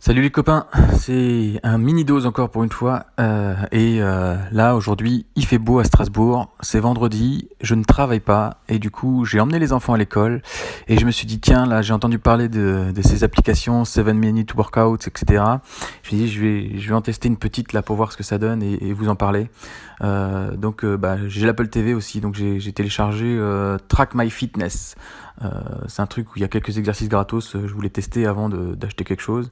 Salut les copains, c'est un mini dose encore pour une fois. Euh, et euh, là aujourd'hui, il fait beau à Strasbourg, c'est vendredi, je ne travaille pas et du coup j'ai emmené les enfants à l'école et je me suis dit tiens là j'ai entendu parler de, ces applications 7 minute workouts etc. Je me suis dit je vais, je vais en tester une petite là pour voir ce que ça donne et, vous en parler. Euh, donc bah, j'ai l'Apple TV aussi donc j'ai téléchargé Track My Fitness. c'est un truc où il y a quelques exercices gratos, je voulais tester avant d'acheter quelque chose.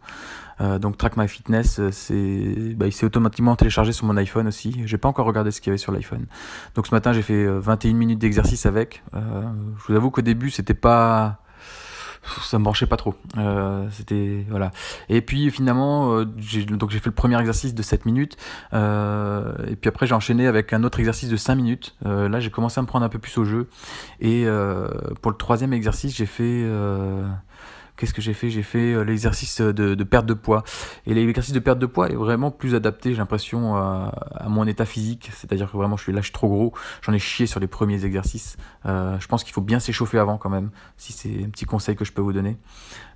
Euh, donc Track My Fitness, euh, c'est, bah, il s'est automatiquement téléchargé sur mon iPhone aussi. J'ai pas encore regardé ce qu'il y avait sur l'iPhone. Donc ce matin j'ai fait 21 euh, minutes d'exercice avec. je vous avoue qu'au début c'était pas ça me branchait pas trop. c'était voilà. Et puis finalement, j'ai, donc j'ai fait le premier exercice de 7 minutes. et puis après j'ai enchaîné avec un autre exercice de 5 minutes. là j'ai commencé à me prendre un peu plus au jeu. Et pour le troisième exercice j'ai fait Qu'est-ce que j'ai fait? J'ai fait euh, l'exercice de, perte de poids. Et l'exercice de perte de poids est vraiment plus adapté, j'ai l'impression, à, mon état physique. C'est-à-dire que vraiment, je suis suis trop gros. J'en ai chié sur les premiers exercices. Euh, je pense qu'il faut bien s'échauffer avant quand même, si c'est un petit conseil que je peux vous donner.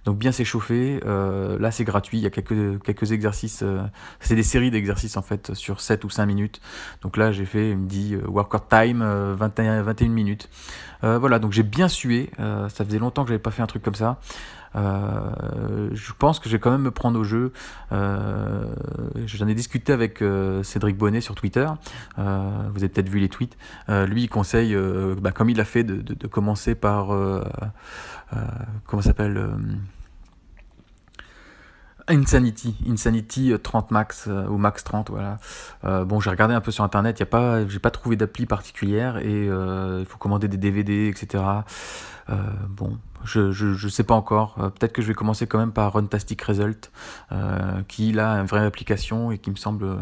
Donc bien s'échauffer. Euh, là, c'est gratuit. Il y a quelques, quelques exercices. c'est des séries d'exercices en fait sur 7 ou 5 minutes. Donc là, j'ai fait, il me dit workout time 21, 21 minutes. voilà, donc j'ai bien sué. ça faisait longtemps que j'avais pas fait un truc comme ça. Euh, je pense que je vais quand même me prendre au jeu. Euh, J'en ai discuté avec euh, Cédric Bonnet sur Twitter. Vous avez peut-être vu les tweets. lui, il conseille, bah, comme il a fait, de, de, de commencer par comment s'appelle Insanity, Insanity 30 max ou max 30, voilà. bon, j'ai regardé un peu sur internet, y a pas, j'ai pas trouvé d'appli particulière et il faut commander des DVD, etc. bon, je, je, sais pas encore. Euh, peut-être que je vais commencer quand même par Runtastic Result, euh, qui a une vraie application et qui me semble euh,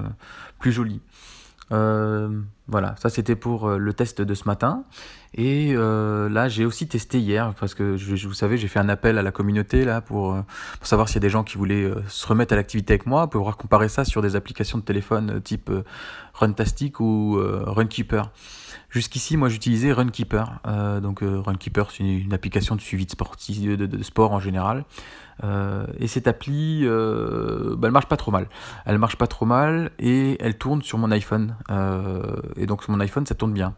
plus jolie. voilà, ça c'était pour le test de ce matin. Et là, j'ai aussi testé hier, parce que je, vous savez, j'ai fait un appel à la communauté là pour, pour savoir s'il y a des gens qui voulaient se remettre à l'activité avec moi, pouvoir comparer ça sur des applications de téléphone type Runtastic ou Runkeeper. Jusqu'ici, moi, j'utilisais Runkeeper. Euh, donc, euh, Runkeeper, c'est une, application de suivi de, de, sport en général. Euh, et cette appli, euh, bah, elle marche pas trop mal. Elle marche pas trop mal et elle tourne sur mon iPhone. Euh, et donc, sur mon iPhone, ça tourne bien.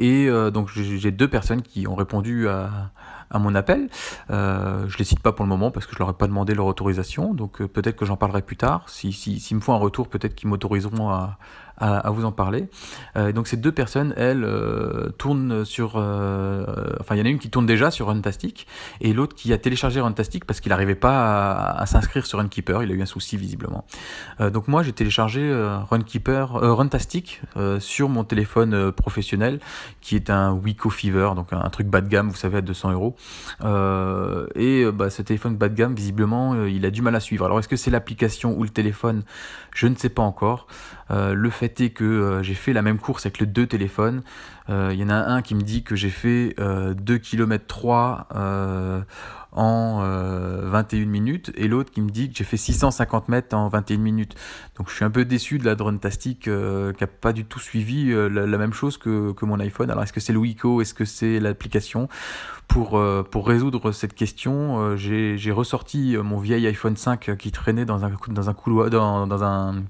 Et donc, j'ai deux personnes qui ont répondu à, à mon appel. Euh, je les cite pas pour le moment parce que je leur ai pas demandé leur autorisation, donc euh, peut-être que j'en parlerai plus tard. S'ils si, si, me font un retour, peut-être qu'ils m'autoriseront à, à, à, vous en parler. Euh, donc ces deux personnes, elles, euh, tournent sur... Euh, enfin, il y en a une qui tourne déjà sur Runtastic et l'autre qui a téléchargé Runtastic parce qu'il n'arrivait pas à, s'inscrire sur Runkeeper. Il a eu un souci visiblement. donc moi, j'ai téléchargé Runkeeper, Runtastic sur mon téléphone professionnel qui est un Wiko Fever, donc un, un truc bas de gamme, vous savez, à 200 euros. Euh, et euh, bah, ce téléphone bas de gamme, visiblement, euh, il a du mal à suivre. Alors est-ce que c'est l'application ou le téléphone? Je ne sais pas encore. le fait est que j'ai fait la même course avec les deux téléphones. Il y en a un qui me dit que j'ai fait 2 km 3 en 21 minutes et l'autre qui me dit que j'ai fait 650 mètres en 21 minutes. Donc je suis un peu déçu de la drone tastique qui n'a pas du tout suivi la, même chose que, que mon iPhone. Alors est-ce que c'est le Wiko Est-ce que c'est l'application? Pour, euh, pour résoudre cette question, euh, j'ai ressorti euh, mon vieil iPhone 5 qui traînait dans un, dans un couloir, dans, dans un,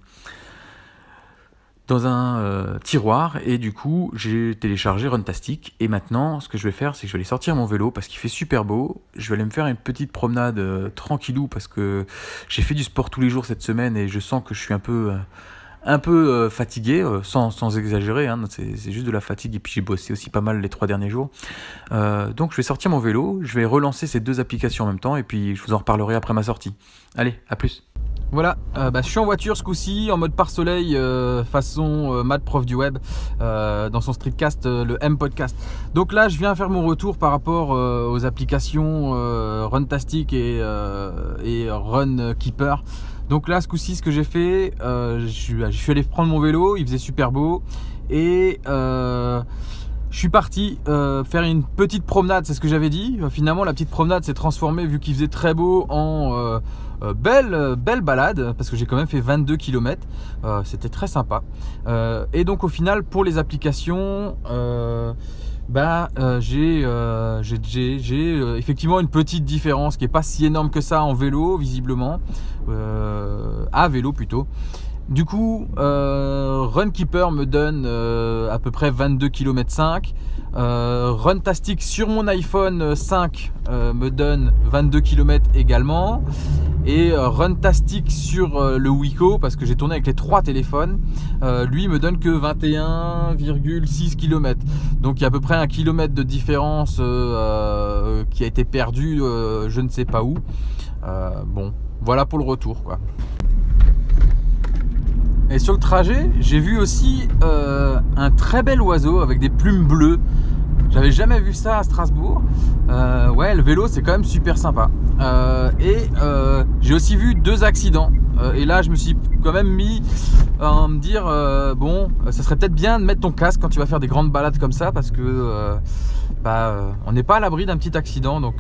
dans un tiroir et du coup j'ai téléchargé Runtastic et maintenant ce que je vais faire c'est que je vais aller sortir mon vélo parce qu'il fait super beau je vais aller me faire une petite promenade tranquillou parce que j'ai fait du sport tous les jours cette semaine et je sens que je suis un peu un peu euh, fatigué, euh, sans, sans, exagérer, hein, c'est juste de la fatigue, et puis j'ai bossé aussi pas mal les trois derniers jours. Euh, donc je vais sortir mon vélo, je vais relancer ces deux applications en même temps, et puis je vous en reparlerai après ma sortie. Allez, à plus voilà, bah, je suis en voiture ce coup-ci, en mode par soleil, façon Mad Prof du Web, dans son streetcast, le M Podcast. Donc là, je viens faire mon retour par rapport aux applications Runtastic et, et Runkeeper. Donc là, ce coup-ci, ce que j'ai fait, euh, je, suis allé prendre mon vélo, il faisait super beau. Et euh, je suis parti euh, faire une petite promenade, c'est ce que j'avais dit. finalement, la petite promenade s'est transformée, vu qu'il faisait très beau, en belle, belle balade, parce que j'ai quand même fait 22 km. C'était très sympa. et donc au final, pour les applications bah, j'ai effectivement une petite différence qui n'est pas si énorme que ça en vélo, visiblement, à vélo plutôt. Du coup, Runkeeper me donne à peu près 22 km 5. Runtastic sur mon iPhone 5 me donne 22 km également. Et euh, Runtastic sur euh, le Wiko parce que j'ai tourné avec les trois téléphones euh, lui me donne que 21,6 km donc il y a à peu près un kilomètre de différence qui a été perdu je ne sais pas où. Bon voilà pour le retour quoi et sur le trajet j'ai vu aussi un très bel oiseau avec des plumes bleues j'avais jamais vu ça à Strasbourg. ouais, le vélo, c'est quand même super sympa. Euh, et euh, j'ai aussi vu deux accidents. Euh, et là, je me suis quand même mis à me dire bon, ça serait peut-être bien de mettre ton casque quand tu vas faire des grandes balades comme ça, parce que bah, on n'est pas à l'abri d'un petit accident. Donc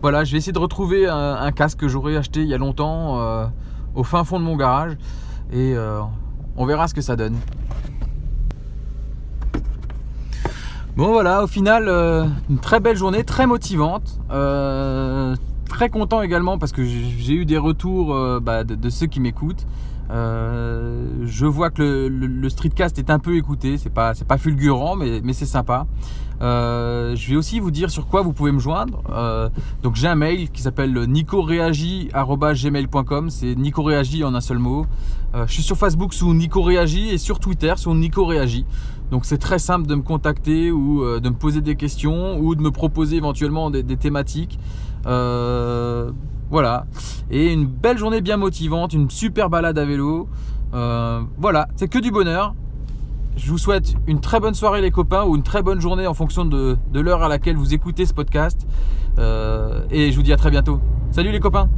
voilà, je vais essayer de retrouver un, casque que j'aurais acheté il y a longtemps au fin fond de mon garage, et on verra ce que ça donne. Bon voilà, au final, une très belle journée, très motivante très content également parce que j'ai eu des retours euh, bah, de, ceux qui m'écoutent. Euh, je vois que le, streetcast est un peu écouté, c'est pas pas fulgurant mais, mais c'est sympa. Euh, je vais aussi vous dire sur quoi vous pouvez me joindre. donc j'ai un mail qui s'appelle nicoreagi@gmail.com, c'est nicoreagi en un seul mot. je suis sur Facebook sous Nico et sur Twitter sous Nico Donc c'est très simple de me contacter ou de me poser des questions ou de me proposer éventuellement des, thématiques. Euh, voilà. Et une belle journée bien motivante, une super balade à vélo. Euh, voilà, c'est que du bonheur. Je vous souhaite une très bonne soirée les copains ou une très bonne journée en fonction de, l'heure à laquelle vous écoutez ce podcast. Euh, et je vous dis à très bientôt. Salut les copains